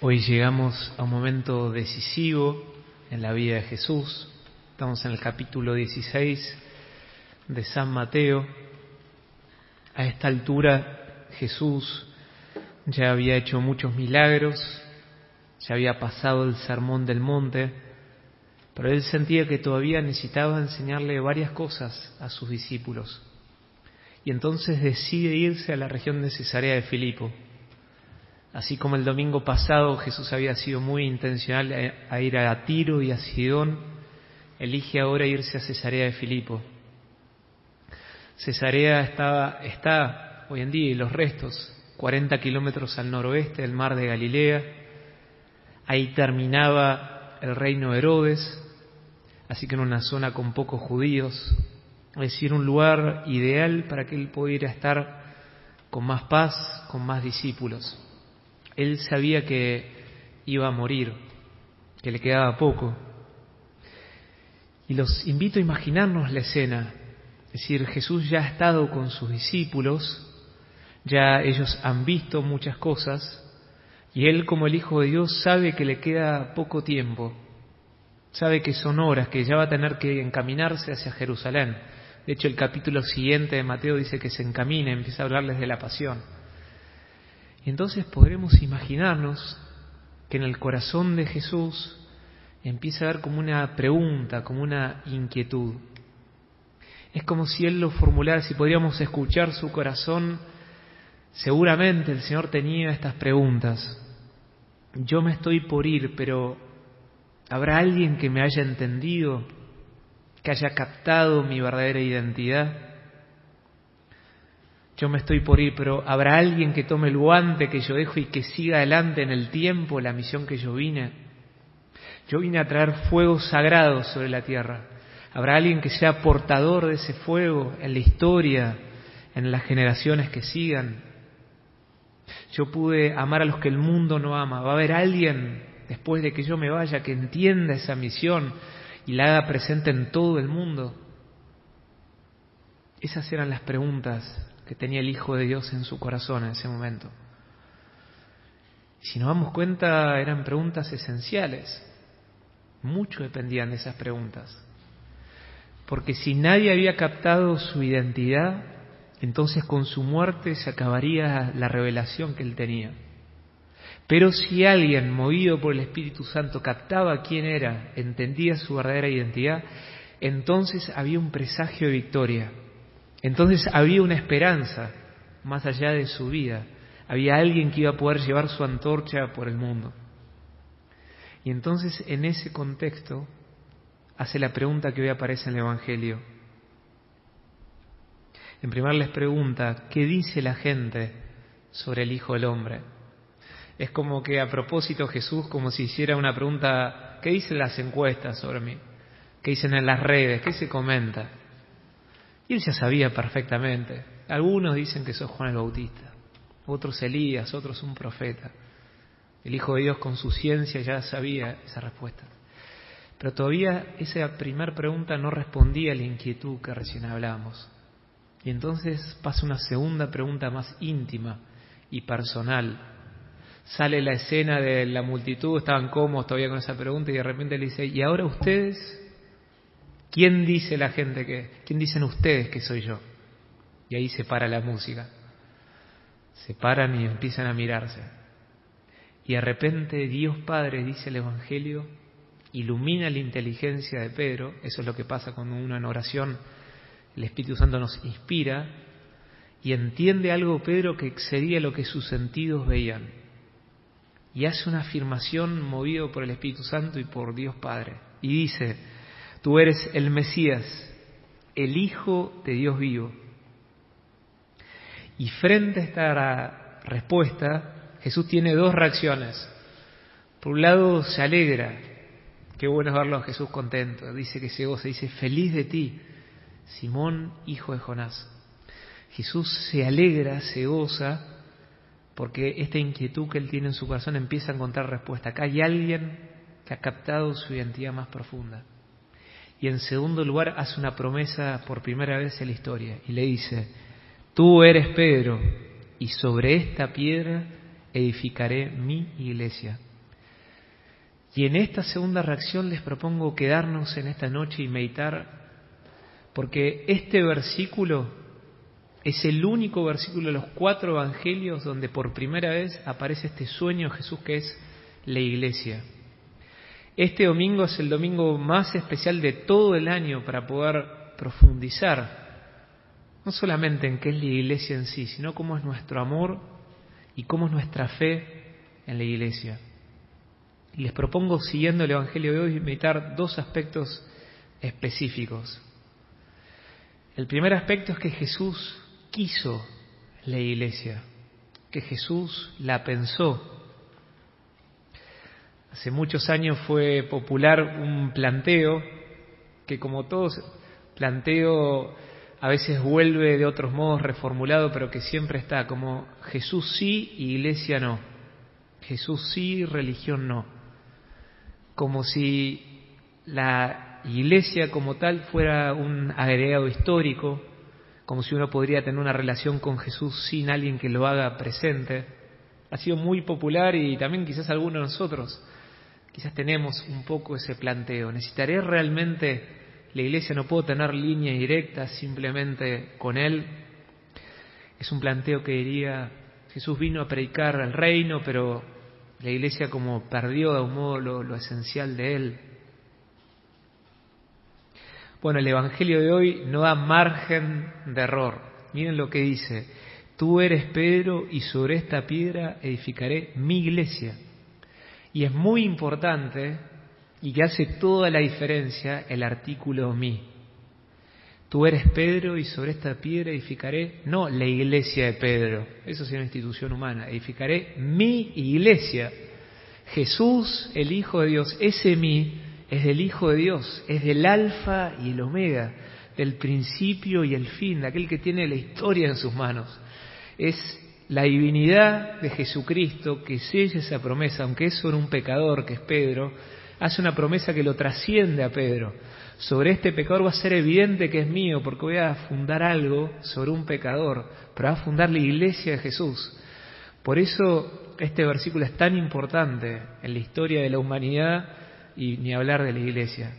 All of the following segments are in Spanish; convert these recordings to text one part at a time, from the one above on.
Hoy llegamos a un momento decisivo en la vida de Jesús. Estamos en el capítulo 16 de San Mateo. A esta altura Jesús ya había hecho muchos milagros, ya había pasado el sermón del monte, pero él sentía que todavía necesitaba enseñarle varias cosas a sus discípulos. Y entonces decide irse a la región de Cesarea de Filipo Así como el domingo pasado Jesús había sido muy intencional a ir a Tiro y a Sidón, elige ahora irse a Cesarea de Filipo. Cesarea estaba, está hoy en día, y los restos, 40 kilómetros al noroeste del mar de Galilea. Ahí terminaba el reino de Herodes, así que en una zona con pocos judíos, es decir, un lugar ideal para que él pudiera estar con más paz, con más discípulos. Él sabía que iba a morir, que le quedaba poco. Y los invito a imaginarnos la escena. Es decir, Jesús ya ha estado con sus discípulos, ya ellos han visto muchas cosas, y Él como el Hijo de Dios sabe que le queda poco tiempo, sabe que son horas, que ya va a tener que encaminarse hacia Jerusalén. De hecho, el capítulo siguiente de Mateo dice que se encamina, empieza a hablarles de la pasión. Entonces podremos imaginarnos que en el corazón de Jesús empieza a haber como una pregunta, como una inquietud. Es como si Él lo formulara, si podríamos escuchar su corazón, seguramente el Señor tenía estas preguntas. Yo me estoy por ir, pero ¿habrá alguien que me haya entendido, que haya captado mi verdadera identidad? Yo me estoy por ir, pero ¿habrá alguien que tome el guante que yo dejo y que siga adelante en el tiempo la misión que yo vine? Yo vine a traer fuego sagrado sobre la tierra. ¿Habrá alguien que sea portador de ese fuego en la historia, en las generaciones que sigan? Yo pude amar a los que el mundo no ama. ¿Va a haber alguien después de que yo me vaya que entienda esa misión y la haga presente en todo el mundo? Esas eran las preguntas que tenía el Hijo de Dios en su corazón en ese momento. Si nos damos cuenta, eran preguntas esenciales. Mucho dependían de esas preguntas. Porque si nadie había captado su identidad, entonces con su muerte se acabaría la revelación que él tenía. Pero si alguien, movido por el Espíritu Santo, captaba quién era, entendía su verdadera identidad, entonces había un presagio de victoria. Entonces había una esperanza más allá de su vida. Había alguien que iba a poder llevar su antorcha por el mundo. Y entonces en ese contexto hace la pregunta que hoy aparece en el Evangelio. En primer les pregunta, ¿qué dice la gente sobre el Hijo del Hombre? Es como que a propósito Jesús, como si hiciera una pregunta, ¿qué dicen las encuestas sobre mí? ¿Qué dicen en las redes? ¿Qué se comenta? Y él ya sabía perfectamente. Algunos dicen que sos Juan el Bautista, otros Elías, otros un profeta. El Hijo de Dios con su ciencia ya sabía esa respuesta. Pero todavía esa primera pregunta no respondía a la inquietud que recién hablábamos. Y entonces pasa una segunda pregunta más íntima y personal. Sale la escena de la multitud, estaban cómodos todavía con esa pregunta y de repente le dice, ¿y ahora ustedes ¿Quién dice la gente que, quién dicen ustedes que soy yo? Y ahí se para la música. Se paran y empiezan a mirarse. Y de repente Dios Padre, dice el Evangelio, ilumina la inteligencia de Pedro, eso es lo que pasa cuando uno en oración, el Espíritu Santo nos inspira, y entiende algo Pedro que excedía lo que sus sentidos veían. Y hace una afirmación movido por el Espíritu Santo y por Dios Padre. Y dice, Tú eres el Mesías, el Hijo de Dios vivo. Y frente a esta respuesta, Jesús tiene dos reacciones. Por un lado, se alegra. Qué bueno verlo a Jesús contento. Dice que se goza, dice, feliz de ti, Simón, hijo de Jonás. Jesús se alegra, se goza, porque esta inquietud que él tiene en su corazón empieza a encontrar respuesta. Acá hay alguien que ha captado su identidad más profunda. Y en segundo lugar hace una promesa por primera vez en la historia y le dice, tú eres Pedro y sobre esta piedra edificaré mi iglesia. Y en esta segunda reacción les propongo quedarnos en esta noche y meditar, porque este versículo es el único versículo de los cuatro evangelios donde por primera vez aparece este sueño de Jesús que es la iglesia. Este domingo es el domingo más especial de todo el año para poder profundizar no solamente en qué es la iglesia en sí, sino cómo es nuestro amor y cómo es nuestra fe en la iglesia. Y les propongo, siguiendo el Evangelio de hoy, meditar dos aspectos específicos. El primer aspecto es que Jesús quiso la iglesia, que Jesús la pensó. Hace muchos años fue popular un planteo que como todos planteo a veces vuelve de otros modos reformulado, pero que siempre está como Jesús sí y iglesia no. Jesús sí, religión no. Como si la iglesia como tal fuera un agregado histórico, como si uno podría tener una relación con Jesús sin alguien que lo haga presente. Ha sido muy popular y también quizás algunos de nosotros quizás tenemos un poco ese planteo. ¿Necesitaré realmente la iglesia? ¿No puedo tener línea directa simplemente con Él? Es un planteo que diría, Jesús vino a predicar al reino, pero la iglesia como perdió de un modo lo, lo esencial de Él. Bueno, el Evangelio de hoy no da margen de error. Miren lo que dice. Tú eres Pedro y sobre esta piedra edificaré mi iglesia. Y es muy importante y que hace toda la diferencia el artículo mi. Tú eres Pedro y sobre esta piedra edificaré, no la iglesia de Pedro, eso es una institución humana, edificaré mi iglesia. Jesús, el Hijo de Dios, ese mi es del Hijo de Dios, es del alfa y el omega, del principio y el fin, aquel que tiene la historia en sus manos. Es la divinidad de Jesucristo que sella esa promesa, aunque es sobre un pecador que es Pedro, hace una promesa que lo trasciende a Pedro. Sobre este pecador va a ser evidente que es mío, porque voy a fundar algo sobre un pecador, pero va a fundar la iglesia de Jesús. Por eso este versículo es tan importante en la historia de la humanidad y ni hablar de la iglesia.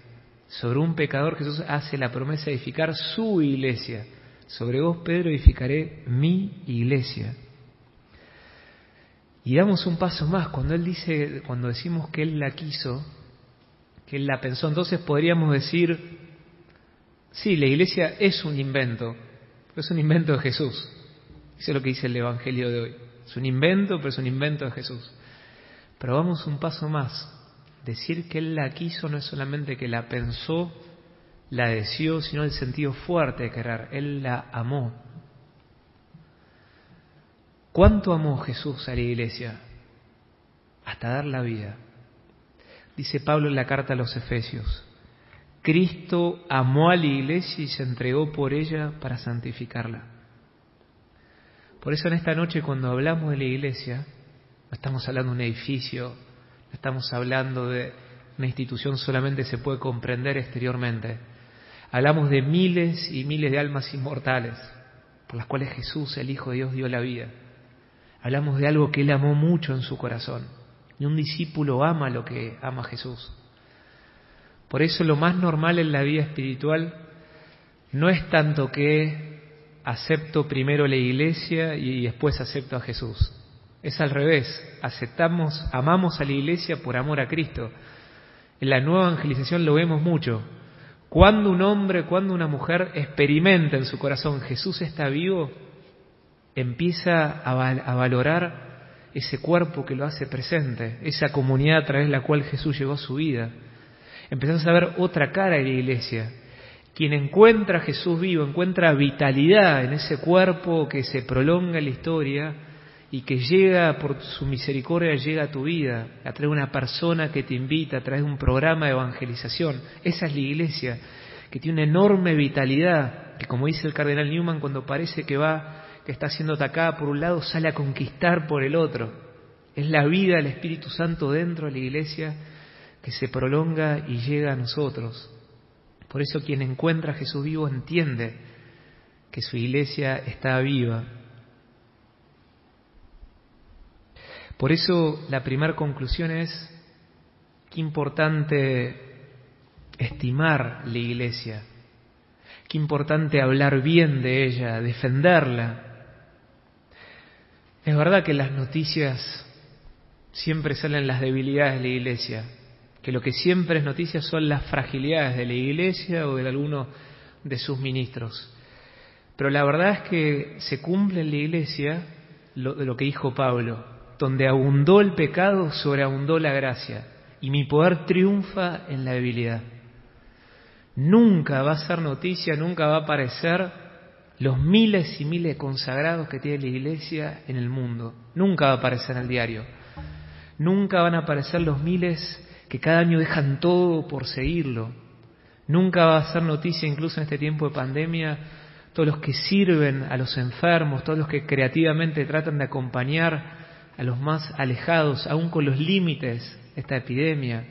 Sobre un pecador Jesús hace la promesa de edificar su iglesia. Sobre vos, Pedro, edificaré mi iglesia. Y damos un paso más. Cuando Él dice, cuando decimos que Él la quiso, que Él la pensó, entonces podríamos decir, sí, la iglesia es un invento, pero es un invento de Jesús. Eso es lo que dice el Evangelio de hoy. Es un invento, pero es un invento de Jesús. Pero vamos un paso más. Decir que Él la quiso no es solamente que la pensó, la deseó, sino el sentido fuerte de querer. Él la amó. ¿Cuánto amó Jesús a la iglesia? Hasta dar la vida. Dice Pablo en la carta a los Efesios, Cristo amó a la iglesia y se entregó por ella para santificarla. Por eso en esta noche cuando hablamos de la iglesia, no estamos hablando de un edificio, estamos hablando de una institución solamente se puede comprender exteriormente. Hablamos de miles y miles de almas inmortales por las cuales Jesús, el Hijo de Dios, dio la vida. Hablamos de algo que Él amó mucho en su corazón. Y un discípulo ama lo que ama Jesús. Por eso lo más normal en la vida espiritual no es tanto que acepto primero la iglesia y después acepto a Jesús. Es al revés, aceptamos, amamos a la iglesia por amor a Cristo. En la nueva evangelización lo vemos mucho. Cuando un hombre, cuando una mujer experimenta en su corazón Jesús está vivo, empieza a, valorar ese cuerpo que lo hace presente, esa comunidad a través de la cual Jesús llevó su vida. Empezás a ver otra cara de la iglesia. Quien encuentra a Jesús vivo, encuentra vitalidad en ese cuerpo que se prolonga en la historia, y que llega por su misericordia, llega a tu vida, a través de una persona que te invita, a través de un programa de evangelización. Esa es la iglesia, que tiene una enorme vitalidad, que como dice el cardenal Newman, cuando parece que va, que está siendo atacada por un lado, sale a conquistar por el otro. Es la vida del Espíritu Santo dentro de la iglesia que se prolonga y llega a nosotros. Por eso quien encuentra a Jesús vivo entiende que su iglesia está viva, por eso la primera conclusión es, Qué importante estimar la iglesia. Qué importante hablar bien de ella, defenderla. Es verdad que las noticias siempre salen las debilidades de la iglesia, que lo que siempre es noticia son las fragilidades de la iglesia o de alguno de sus ministros. Pero la verdad es que se cumple en la iglesia lo, lo que dijo Pablo, donde abundó el pecado, sobreabundó la gracia, y mi poder triunfa en la debilidad. Nunca va a ser noticia, nunca va a aparecer los miles y miles de consagrados que tiene la iglesia en el mundo. Nunca va a aparecer en el diario. Nunca van a aparecer los miles que cada año dejan todo por seguirlo. Nunca va a ser noticia, incluso en este tiempo de pandemia, todos los que sirven a los enfermos, todos los que creativamente tratan de acompañar a los más alejados, aún con los límites de esta epidemia.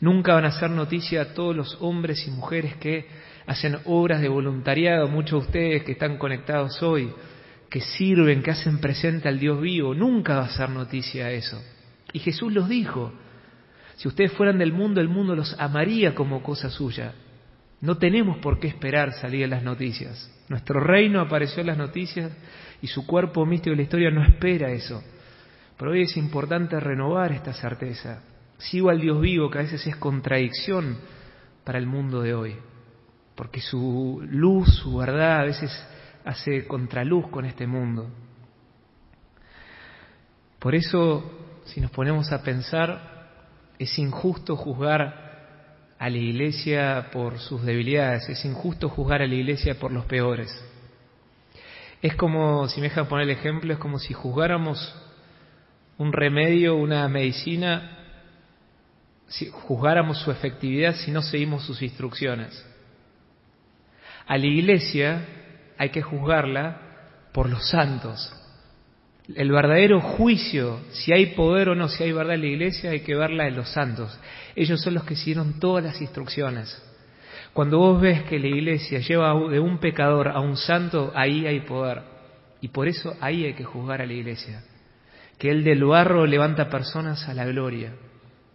Nunca van a ser noticia todos los hombres y mujeres que hacen obras de voluntariado, muchos de ustedes que están conectados hoy, que sirven, que hacen presente al Dios vivo. Nunca va a ser noticia eso. Y Jesús los dijo, si ustedes fueran del mundo, el mundo los amaría como cosa suya. No tenemos por qué esperar salir en las noticias. Nuestro reino apareció en las noticias y su cuerpo místico de la historia no espera eso. Pero hoy es importante renovar esta certeza. Sigo al Dios vivo, que a veces es contradicción para el mundo de hoy. Porque su luz, su verdad, a veces hace contraluz con este mundo. Por eso, si nos ponemos a pensar, es injusto juzgar a la iglesia por sus debilidades, es injusto juzgar a la iglesia por los peores. Es como, si me dejan poner el ejemplo, es como si juzgáramos un remedio, una medicina, si juzgáramos su efectividad si no seguimos sus instrucciones. A la iglesia hay que juzgarla por los santos. El verdadero juicio, si hay poder o no, si hay verdad en la iglesia, hay que verla en los santos. Ellos son los que siguieron todas las instrucciones. Cuando vos ves que la iglesia lleva de un pecador a un santo, ahí hay poder. Y por eso ahí hay que juzgar a la iglesia. Que el del barro levanta personas a la gloria.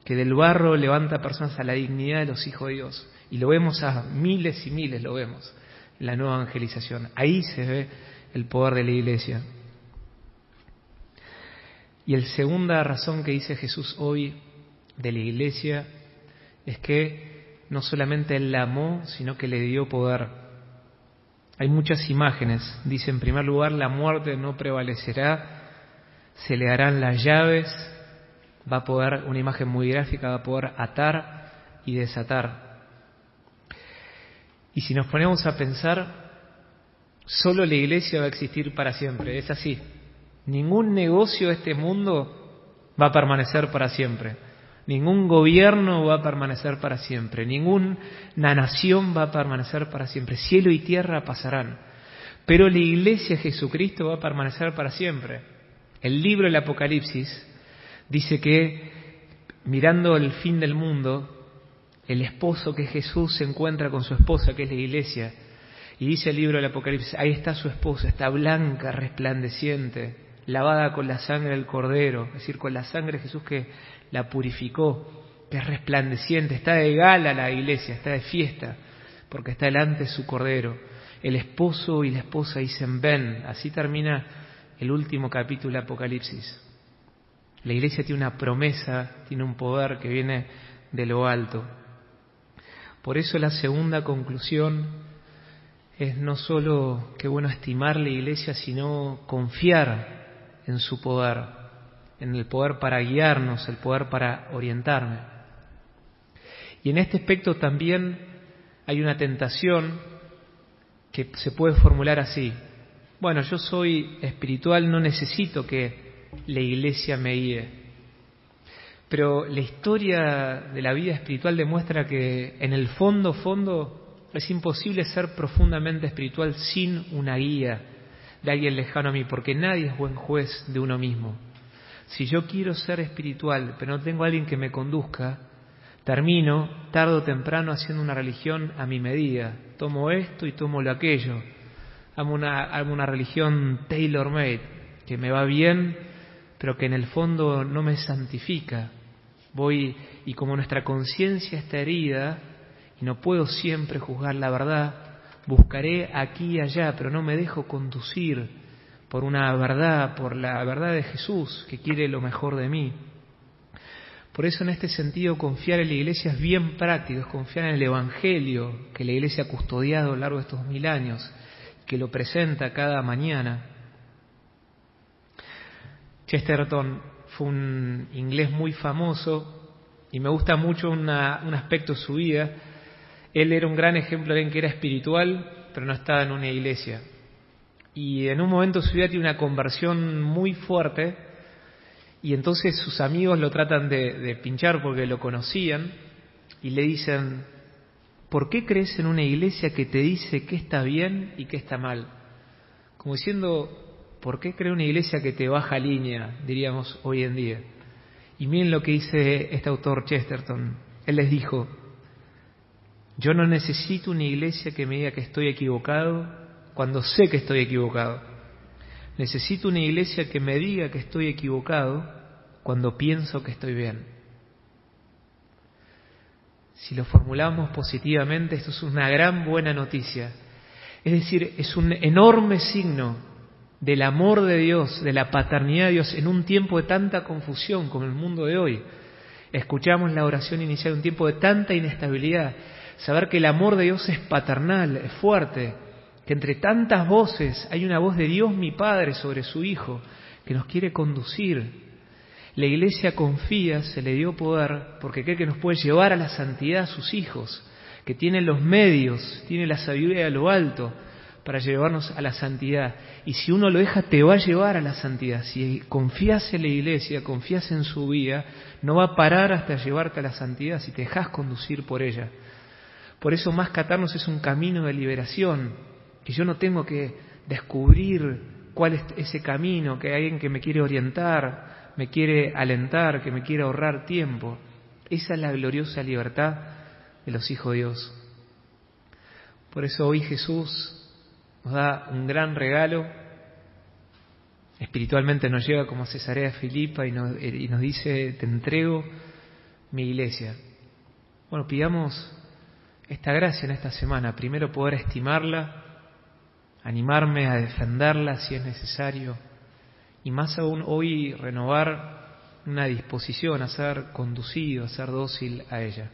Que del barro levanta personas a la dignidad de los hijos de Dios. Y lo vemos a miles y miles, lo vemos, en la nueva evangelización. Ahí se ve el poder de la iglesia. Y la segunda razón que dice Jesús hoy de la iglesia es que no solamente Él la amó, sino que le dio poder. Hay muchas imágenes. Dice, en primer lugar, la muerte no prevalecerá, se le darán las llaves, va a poder, una imagen muy gráfica, va a poder atar y desatar. Y si nos ponemos a pensar, solo la iglesia va a existir para siempre, es así. Ningún negocio de este mundo va a permanecer para siempre. Ningún gobierno va a permanecer para siempre, ninguna nación va a permanecer para siempre. Cielo y tierra pasarán, pero la iglesia de Jesucristo va a permanecer para siempre. El libro del Apocalipsis dice que mirando el fin del mundo, el esposo que es Jesús se encuentra con su esposa que es la iglesia. Y dice el libro del Apocalipsis, ahí está su esposa, está blanca, resplandeciente, lavada con la sangre del cordero, es decir, con la sangre de Jesús que la purificó, que es resplandeciente, está de gala la iglesia, está de fiesta, porque está delante de su cordero. El esposo y la esposa dicen, ven, así termina el último capítulo del Apocalipsis. La iglesia tiene una promesa, tiene un poder que viene de lo alto. Por eso la segunda conclusión es no solo que bueno estimar la iglesia, sino confiar en su poder en el poder para guiarnos, el poder para orientarme. Y en este aspecto también hay una tentación que se puede formular así. Bueno, yo soy espiritual, no necesito que la iglesia me guíe. Pero la historia de la vida espiritual demuestra que en el fondo, fondo, es imposible ser profundamente espiritual sin una guía de alguien lejano a mí, porque nadie es buen juez de uno mismo. Si yo quiero ser espiritual, pero no tengo a alguien que me conduzca, termino tarde o temprano haciendo una religión a mi medida. Tomo esto y tomo lo aquello. Hago una, una religión tailor-made, que me va bien, pero que en el fondo no me santifica. Voy y como nuestra conciencia está herida y no puedo siempre juzgar la verdad, buscaré aquí y allá, pero no me dejo conducir por una verdad, por la verdad de Jesús que quiere lo mejor de mí. Por eso en este sentido confiar en la iglesia es bien práctico, es confiar en el Evangelio que la iglesia ha custodiado a lo largo de estos mil años, que lo presenta cada mañana. Chesterton fue un inglés muy famoso y me gusta mucho un aspecto de su vida. Él era un gran ejemplo de que era espiritual, pero no estaba en una iglesia. Y en un momento su vida tiene una conversión muy fuerte y entonces sus amigos lo tratan de, de pinchar porque lo conocían y le dicen, ¿por qué crees en una iglesia que te dice qué está bien y qué está mal? Como diciendo, ¿Por qué crea una iglesia que te baja línea, diríamos hoy en día? Y miren lo que dice este autor Chesterton. Él les dijo, yo no necesito una iglesia que me diga que estoy equivocado cuando sé que estoy equivocado. Necesito una iglesia que me diga que estoy equivocado cuando pienso que estoy bien. Si lo formulamos positivamente, esto es una gran buena noticia. Es decir, es un enorme signo del amor de Dios, de la paternidad de Dios en un tiempo de tanta confusión como el mundo de hoy. Escuchamos la oración inicial, un tiempo de tanta inestabilidad. Saber que el amor de Dios es paternal, es fuerte, que entre tantas voces hay una voz de Dios mi Padre sobre su Hijo, que nos quiere conducir. La Iglesia confía, se le dio poder, porque cree que nos puede llevar a la santidad a sus hijos, que tiene los medios, tiene la sabiduría de lo alto, para llevarnos a la santidad. Y si uno lo deja, te va a llevar a la santidad. Si confías en la iglesia, confías en su vida, no va a parar hasta llevarte a la santidad si te dejas conducir por ella. Por eso más catarnos es un camino de liberación, que yo no tengo que descubrir cuál es ese camino, que hay alguien que me quiere orientar, me quiere alentar, que me quiere ahorrar tiempo. Esa es la gloriosa libertad de los hijos de Dios. Por eso hoy Jesús nos da un gran regalo, espiritualmente nos lleva como Cesarea Filipa y nos, y nos dice, te entrego mi iglesia. Bueno, pidamos esta gracia en esta semana, primero poder estimarla, animarme a defenderla si es necesario, y más aún hoy renovar una disposición a ser conducido, a ser dócil a ella.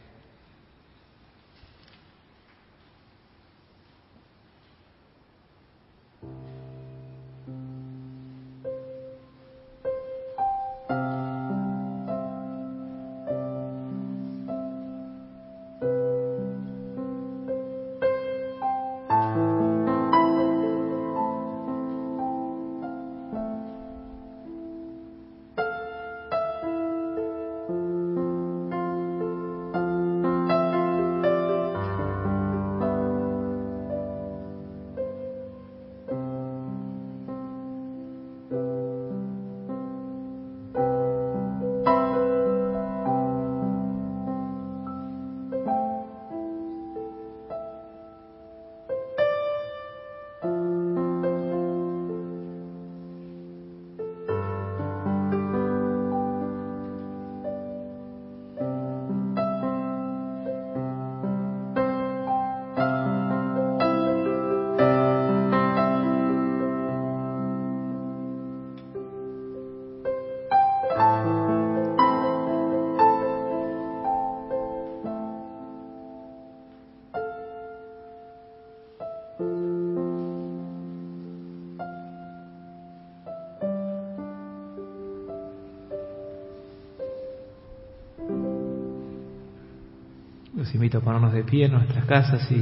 Invito a ponernos de pie en nuestras casas y